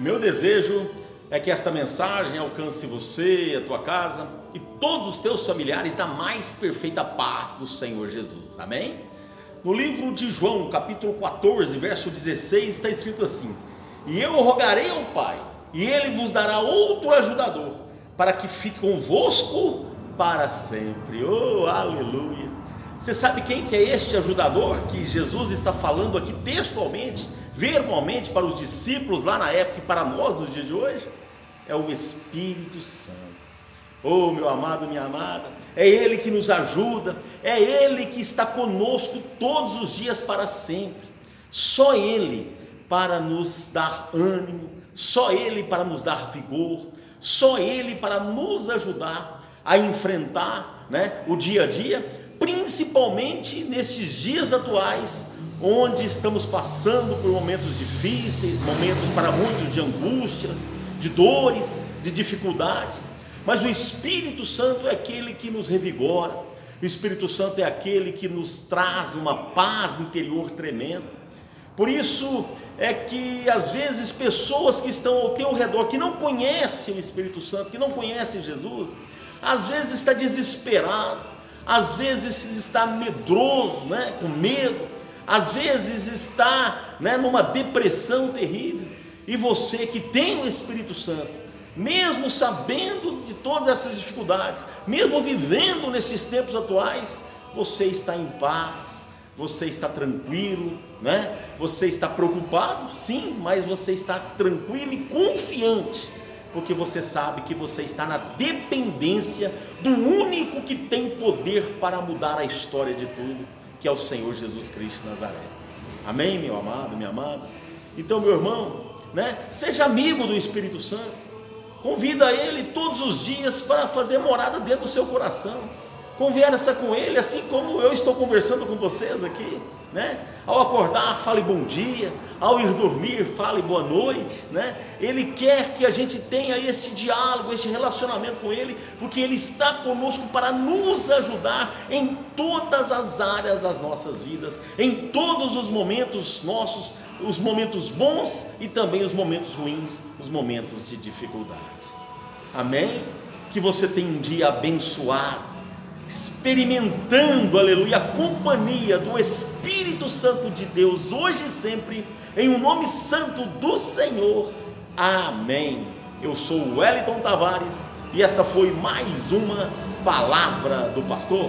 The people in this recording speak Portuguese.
Meu desejo é que esta mensagem alcance você, a tua casa e todos os teus familiares na mais perfeita paz do Senhor Jesus. Amém? No livro de João, capítulo 14, verso 16, está escrito assim: E eu rogarei ao Pai, e ele vos dará outro ajudador, para que fique convosco para sempre. Oh, aleluia! Você sabe quem que é este ajudador que Jesus está falando aqui textualmente, verbalmente para os discípulos lá na época e para nós nos dias de hoje? É o Espírito Santo. Oh, meu amado, minha amada, é Ele que nos ajuda, é Ele que está conosco todos os dias para sempre. Só Ele para nos dar ânimo, só Ele para nos dar vigor, só Ele para nos ajudar a enfrentar né, o dia a dia principalmente nesses dias atuais, onde estamos passando por momentos difíceis, momentos para muitos de angústias, de dores, de dificuldades. Mas o Espírito Santo é aquele que nos revigora, o Espírito Santo é aquele que nos traz uma paz interior tremenda. Por isso é que às vezes pessoas que estão ao teu redor, que não conhecem o Espírito Santo, que não conhecem Jesus, às vezes está desesperado, às vezes está medroso, né, com medo, às vezes está né, numa depressão terrível, e você que tem o Espírito Santo, mesmo sabendo de todas essas dificuldades, mesmo vivendo nesses tempos atuais, você está em paz, você está tranquilo, né? Você está preocupado, sim, mas você está tranquilo e confiante porque você sabe que você está na dependência do único que tem poder para mudar a história de tudo, que é o Senhor Jesus Cristo de Nazaré. Amém, meu amado, minha amada? Então, meu irmão, né? Seja amigo do Espírito Santo. Convida ele todos os dias para fazer morada dentro do seu coração. Conversa com ele, assim como eu estou conversando com vocês aqui, né? Ao acordar, fale bom dia, ao ir dormir, fale boa noite, né? Ele quer que a gente tenha este diálogo, este relacionamento com ele, porque ele está conosco para nos ajudar em todas as áreas das nossas vidas, em todos os momentos nossos, os momentos bons e também os momentos ruins, os momentos de dificuldade. Amém? Que você tenha um dia abençoado experimentando, aleluia, a companhia do Espírito Santo de Deus, hoje e sempre, em um nome santo do Senhor. Amém. Eu sou Wellington Tavares e esta foi mais uma palavra do pastor.